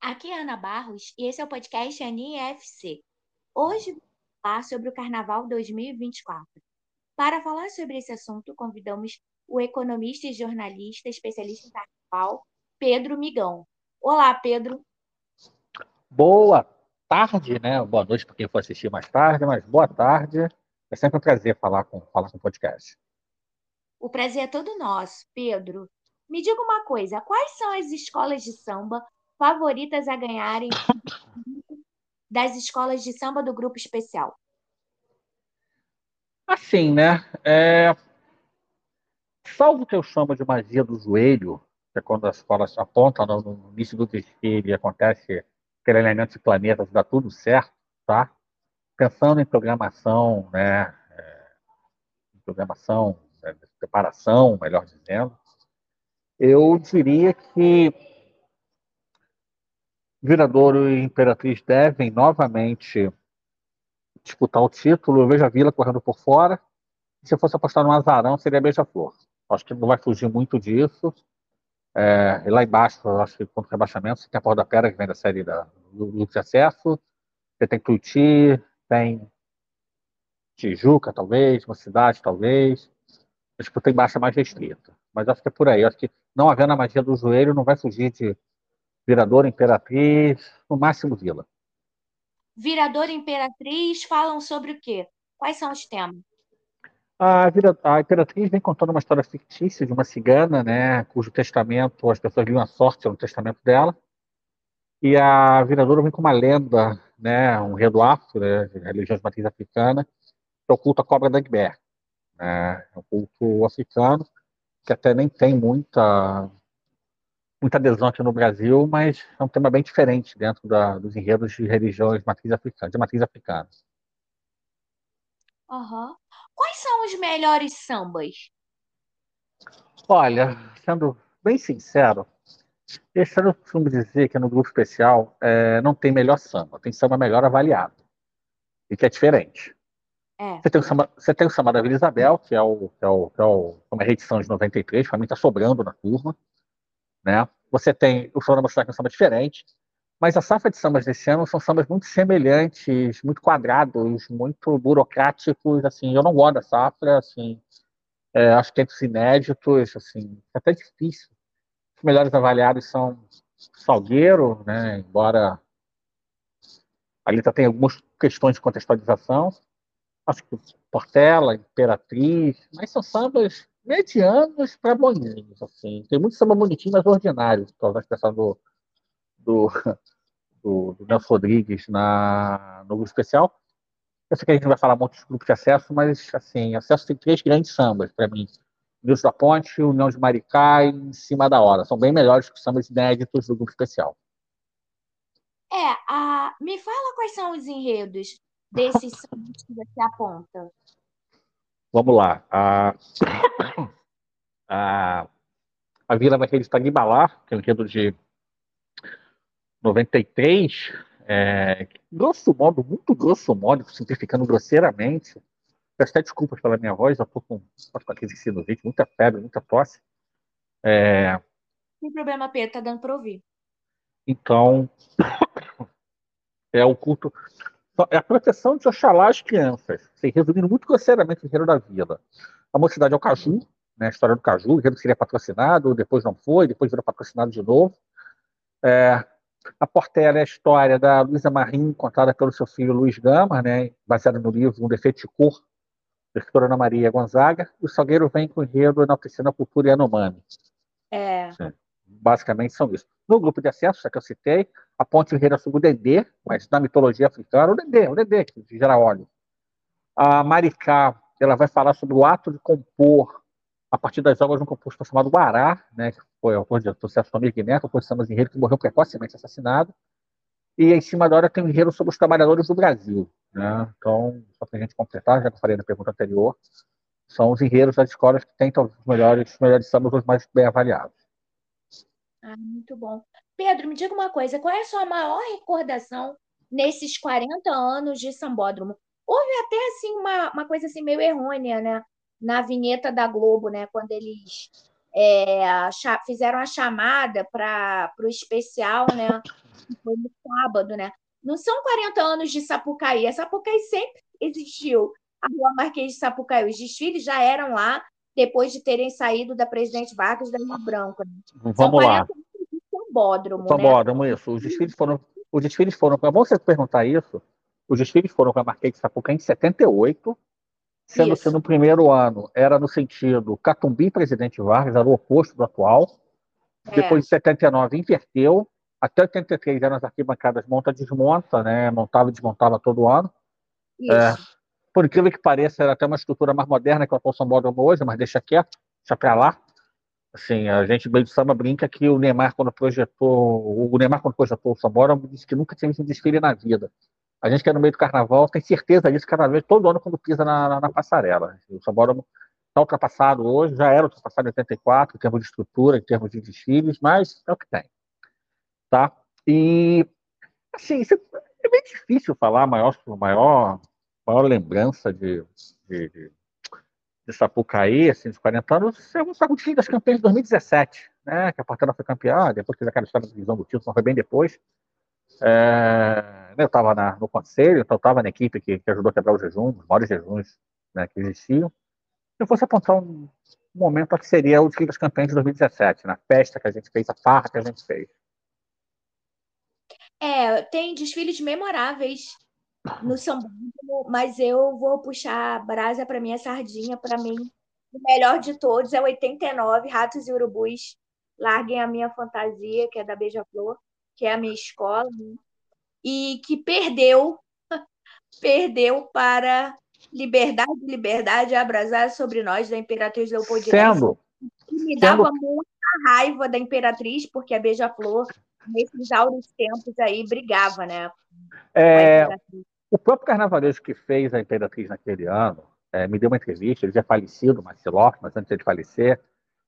Aqui é Ana Barros e esse é o podcast Aninha FC. Hoje vou falar sobre o Carnaval 2024. Para falar sobre esse assunto, convidamos o economista e jornalista especialista em carnaval, Pedro Migão. Olá, Pedro. Boa tarde, né? Boa noite para quem for assistir mais tarde, mas boa tarde. É sempre um prazer falar com falar com o podcast. O prazer é todo nosso, Pedro. Me diga uma coisa, quais são as escolas de samba favoritas a ganharem das escolas de samba do grupo especial? Assim, né? É... Salvo que eu chamo de magia do joelho, que é quando as escolas apontam no início do desfile e acontece aquele elemento de planetas, dá tudo certo, tá? Pensando em programação, né? É... programação, né? preparação, melhor dizendo, eu diria que Viradouro e Imperatriz devem novamente disputar o título. Eu vejo a Vila correndo por fora. Se eu fosse apostar no Azarão, seria Beija-Flor. Acho que não vai fugir muito disso. É, e lá embaixo, acho que contra o rebaixamento, você tem a Porta da Pera, que vem da série da, do grupo de acesso. Você tem Tuiuti, tem Tijuca, talvez, uma cidade, talvez. A disputa embaixo é mais restrita. Mas acho que é por aí. Acho que não havendo a magia do joelho, não vai fugir de Virador, Imperatriz, no máximo Vila. Virador e Imperatriz falam sobre o quê? Quais são os temas? A, Vira, a Imperatriz vem contando uma história fictícia de uma cigana, né, cujo testamento, as pessoas viam a sorte no testamento dela. E a Viradora vem com uma lenda, né, um enredo afro, né, religião de matriz africana, que o culto à cobra da. Né, é um culto africano que até nem tem muita muita adesão aqui no Brasil, mas é um tema bem diferente dentro da, dos enredos de religiões de matriz africana. De matriz africana. Uhum. Quais são os melhores sambas? Olha, sendo bem sincero, esse ano eu costumo dizer que no grupo especial é, não tem melhor samba, tem samba melhor avaliado, e que é diferente. É. Você, tem o samba, você tem o samba da Vila Isabel, que é, o, que é, o, que é o, uma reedição de 93, para mim está sobrando na turma. Né? Você tem o Flora Mostrar que é um samba diferente, mas a safra de sambas desse ano são sambas muito semelhantes, muito quadrados, muito burocráticos, assim, eu não gosto da safra, assim, é, acho que entre os inéditos, assim, é até difícil. Os melhores avaliados são Salgueiro, né, embora a letra tenha algumas questões de contextualização, acho que Portela, Imperatriz, mas são sambas medianos para boninhos, assim. Tem muito samba bonitinho, mas ordinário, talvez expressão do, do, do, Nelson Rodrigues na, no grupo especial. Eu sei que a gente vai falar muito de grupo de acesso, mas, assim, acesso tem três grandes sambas, para mim. Nilson da Ponte, União de Maricá e Em Cima da Hora. São bem melhores que os sambas inéditos do grupo especial. É, a... me fala quais são os enredos desses sambas que você aponta. Vamos lá. A, a, a Vila vai registrar que é um enredo de 93, é, grosso modo, muito grosso modo, simplificando grosseiramente. Peço até desculpas pela minha voz, eu estou com crise de sinusite, muita febre, muita tosse. É... Sem problema, Pedro, tá dando para ouvir. Então, é o culto é a proteção de Oxalá às crianças. Assim, resumindo muito grosseiramente o enredo da vila. A mocidade é o Caju, né, a história do Caju, o enredo seria patrocinado, depois não foi, depois virou patrocinado de novo. É, a Portela é a história da Luísa Marim, contada pelo seu filho Luiz Gama, né, baseada no livro Um Defeito de Cor, da escritora Ana Maria Gonzaga. E o Salgueiro vem com o enredo enaltecendo a cultura Yanomami. É. Sim basicamente são isso. No grupo de acesso, já que eu citei, a ponte enredo sobre o Dedê, mas na mitologia africana, o Dedê, o Dedê, que gera óleo. A Maricá, ela vai falar sobre o ato de compor a partir das obras de um compositor chamado Guará, né, que foi autor de Sucesso Família autor de Sambas Enredo, que morreu precocemente assassinado. E em cima da hora tem um enredo sobre os trabalhadores do Brasil. Né? Então, só para a gente completar, já que eu falei na pergunta anterior, são os enredos das escolas que têm os melhores, os melhores sambas, os mais bem avaliados. Ah, muito bom. Pedro, me diga uma coisa, qual é a sua maior recordação nesses 40 anos de Sambódromo? Houve até assim uma, uma coisa assim meio errônea, né? Na vinheta da Globo, né? Quando eles é, fizeram a chamada para o especial, né? foi no sábado, né? Não são 40 anos de Sapucaí. A Sapucaí sempre existiu. A Rua Marquês de Sapucaí. Os desfiles já eram lá depois de terem saído da Presidente Vargas da Rio Branco. Né? Vamos lá. Sambódromo, Sambódromo, né? isso. Os desfiles foram. Os desfiles foram. É bom você perguntar isso. Os desfiles foram com a Marquês de Sapucaí em 78, sendo que no primeiro ano era no sentido Catumbi Presidente Vargas, era o oposto do atual. É. Depois de 79 inverteu. Até 83 eram as arquibancadas monta-desmonta, né? Montava e desmontava todo ano. É, por incrível que pareça, era até uma estrutura mais moderna que o atual Sambódromo hoje, mas deixa quieto, deixa pra lá. Assim, a gente bem de samba brinca que o Neymar, quando projetou, o Neymar, quando projetou o Sambódromo, disse que nunca tinha visto um desfile na vida. A gente que é no meio do carnaval tem certeza disso cada vez, todo ano, quando pisa na, na, na passarela. O Sambódromo está ultrapassado hoje, já era ultrapassado em 84, em termos de estrutura, em termos de desfiles, mas é o que tem. Tá? E, assim, é bem difícil falar maior, maior, maior lembrança de, de, de, de Sapucaí, assim, dos 40 anos, é um desfile das campanhas de 2017, né? Que a Portela foi campeã, depois que aquela história da divisão do título, foi bem depois. É, eu estava no conselho, então estava na equipe que, que, ajudou a quebrar o jejum, os maiores jejuns né, que existiam. Se eu fosse apontar um, um momento que seria o desfile das campanhas de 2017, na festa que a gente fez, a farra que a gente fez. É, tem desfiles memoráveis no São Paulo, mas eu vou puxar a brasa para minha sardinha. Para mim, o melhor de todos é 89, Ratos e Urubus. Larguem a minha fantasia, que é da Beija-Flor que é a minha escola, né? e que perdeu, perdeu para Liberdade, Liberdade abrasar sobre nós, da Imperatriz Leopoldina. Sendo. me dava sendo... muita raiva da Imperatriz, porque a Beija-Flor, nesses áureos tempos aí, brigava, né? É, o próprio carnavalesco que fez a Imperatriz naquele ano é, me deu uma entrevista, ele já é falecido, Marcelo, mas antes de falecer,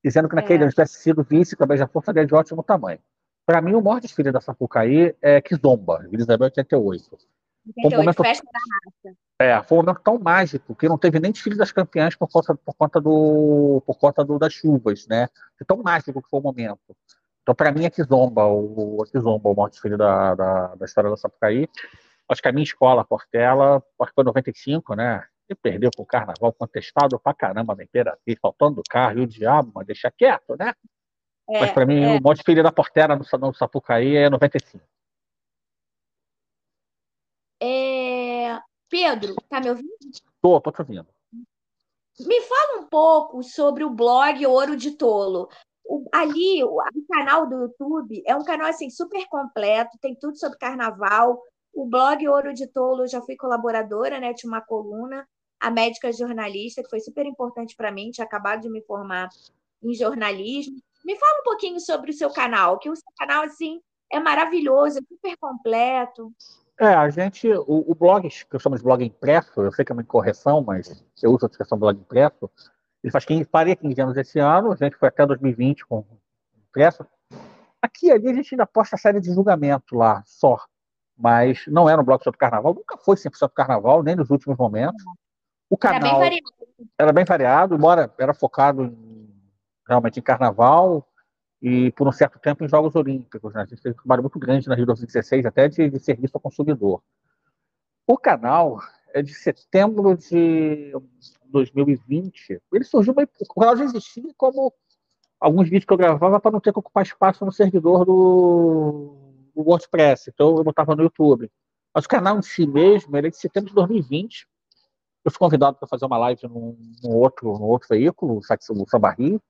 dizendo que naquele é. ano tivesse sido vice com a Beija-Flor, seria de ótimo tamanho. Para mim, o maior desfile da Sapucaí é Kizomba, Vila Isabel 88. 88, foi um momento, festa da raça. É, foi um momento tão mágico que não teve nem desfile das campeãs por conta, por conta, do, por conta do, das chuvas, né? Foi tão mágico que foi o momento. Então, para mim, é Kizomba, o, Kizomba, o maior desfile da, da, da história da Sapucaí. Acho que a minha escola, a Portela, acho que foi 95, né? E perdeu com o carnaval, contestado pra caramba na Imperatriz, faltando do carro e o diabo, mas deixa quieto, né? É, Mas para mim, é. o Monte Filho da Portela no, no Sapucaí é 95. É... Pedro, tá me ouvindo? Tô, tô te ouvindo. Me fala um pouco sobre o blog Ouro de Tolo. O, ali, o, o, canal do YouTube é um canal assim super completo, tem tudo sobre carnaval. O blog Ouro de Tolo, eu já fui colaboradora, né? Tinha uma coluna, a médica jornalista, que foi super importante para mim, tinha acabado de me formar em jornalismo. Me fala um pouquinho sobre o seu canal, que o seu canal, assim, é maravilhoso, é super completo. É, a gente, o, o blog, que eu chamo de blog impresso, eu sei que é uma incorreção, mas eu uso a expressão blog impresso, ele faz 15, parei 15 anos esse ano, a gente foi até 2020 com impresso. Aqui ali a gente ainda posta série de julgamento lá, só. Mas não era um blog sobre carnaval, nunca foi 100% carnaval, nem nos últimos momentos. O canal era bem variado, era bem variado embora era focado em realmente em carnaval e por um certo tempo em Jogos Olímpicos. Né? A gente fez um trabalho muito grande na Rio 2016, até de, de serviço ao consumidor. O canal é de setembro de 2020. Ele surgiu, o canal já existia como alguns vídeos que eu gravava para não ter que ocupar espaço no servidor do, do WordPress. Então eu botava no YouTube. Mas o canal em si mesmo, ele é de setembro de 2020. Eu fui convidado para fazer uma live num, num outro, num outro veículo, o Samba Rio.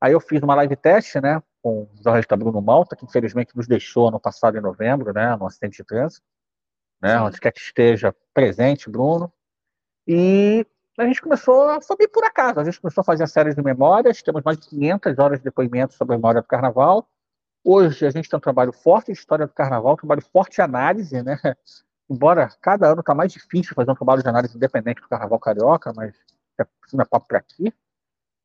Aí eu fiz uma live teste, né, com o jornalista Bruno Malta, que infelizmente nos deixou no passado em novembro, né, no acidente de trânsito, né, onde quer que esteja presente, Bruno. E a gente começou, foi bem por acaso, a gente começou a fazer a série de memórias, temos mais de 500 horas de depoimentos sobre a memória do Carnaval. Hoje a gente tem um trabalho forte de história do Carnaval, um trabalho forte de análise, né, embora cada ano está mais difícil fazer um trabalho de análise independente do Carnaval Carioca, mas é, é papo para aqui.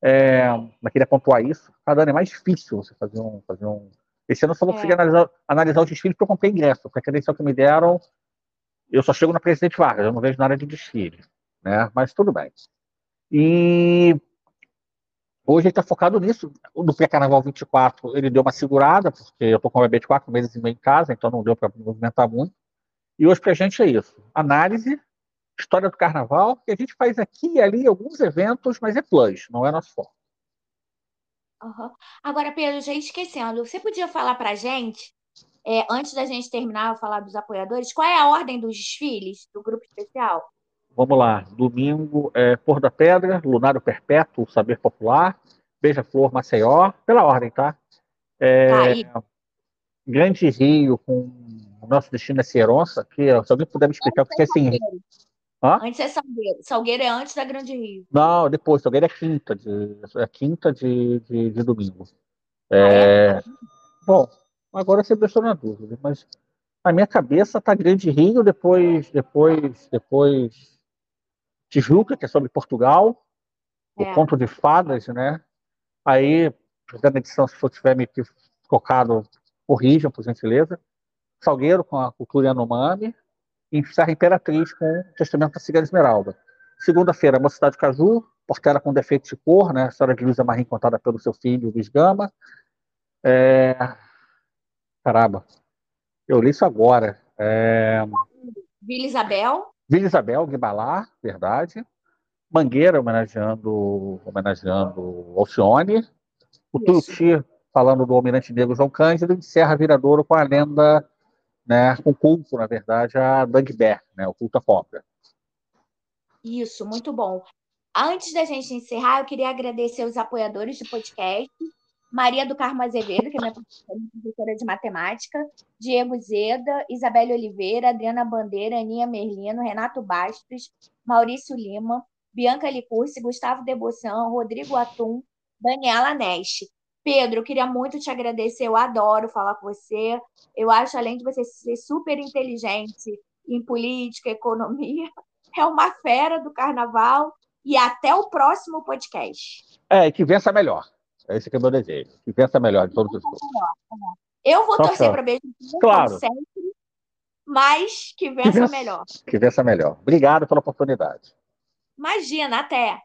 É, mas queria pontuar isso. Cada ano é mais difícil você fazer um. Fazer um... Esse ano eu só conseguir é. analisar, analisar os desfiles porque eu comprei ingresso. Porque a credencial que me deram, eu só chego na Presidente Vargas, eu não vejo nada de desfile. Né? Mas tudo bem. E Hoje ele está focado nisso. No pré-carnaval 24, ele deu uma segurada, porque eu estou com o bebê de quatro meses e meio em casa, então não deu para movimentar muito. E hoje para a gente é isso: análise, história do carnaval, que a gente faz aqui e ali alguns eventos, mas é plus, não é nosso foco. Uhum. Agora, Pedro, já esquecendo, você podia falar para a gente, é, antes da gente terminar, falar dos apoiadores, qual é a ordem dos desfiles do grupo especial? Vamos lá. Domingo é Pôr da Pedra, Lunário Perpétuo, Saber Popular, Beija-Flor, Maceió, pela ordem, tá? É, tá Grande Rio, com o nosso destino é Ceronça, que se alguém puder me explicar o que é assim. Hã? Antes é Salgueiro. Salgueiro é antes da Grande Rio. Não, depois. Salgueiro é quinta de, é quinta de, de, de domingo. É... Ah, é? Bom, agora você deixou na dúvida, mas na minha cabeça tá Grande Rio, depois, depois, depois Tijuca, que é sobre Portugal, é. o conto de fadas, né? Aí, na edição, se for tiver me focado, corrijam, por gentileza. Salgueiro, com a cultura Yanomami, e Serra Imperatriz, com o Testamento da Cigana Esmeralda. Segunda-feira, Mocidade Caju, Portela com Defeito de Cor, né? A história de Luísa Marim contada pelo seu filho, Luiz Gama. É... Caramba, eu li isso agora. É... Vila Isabel. Vila Isabel, Guibalá, verdade. Mangueira homenageando, homenageando Alcione. O Tuti falando do Almirante Negro João Cândido e Serra Viradouro com a lenda, né, com culto, na verdade, a Dagobert, né, o culto à cobra. Isso, muito bom. Antes da gente encerrar, eu queria agradecer os apoiadores do podcast Maria do Carmo Azevedo, que é minha professora de matemática, Diego Zeda, Isabelle Oliveira, Adriana Bandeira, Aninha Merlino, Renato Bastos, Maurício Lima, Bianca Licursi, Gustavo Deboção, Rodrigo Atum, Daniela Neste. Pedro, queria muito te agradecer, eu adoro falar com você. Eu acho, além de você ser super inteligente em política, economia, é uma fera do carnaval. E até o próximo podcast. É, que vença melhor. Esse que é o meu desejo. Que vença melhor de todos os outros. Eu vou Só torcer para beijo claro. sempre, mas que vença, que vença melhor. Que vença melhor. Obrigado pela oportunidade. Imagina, até.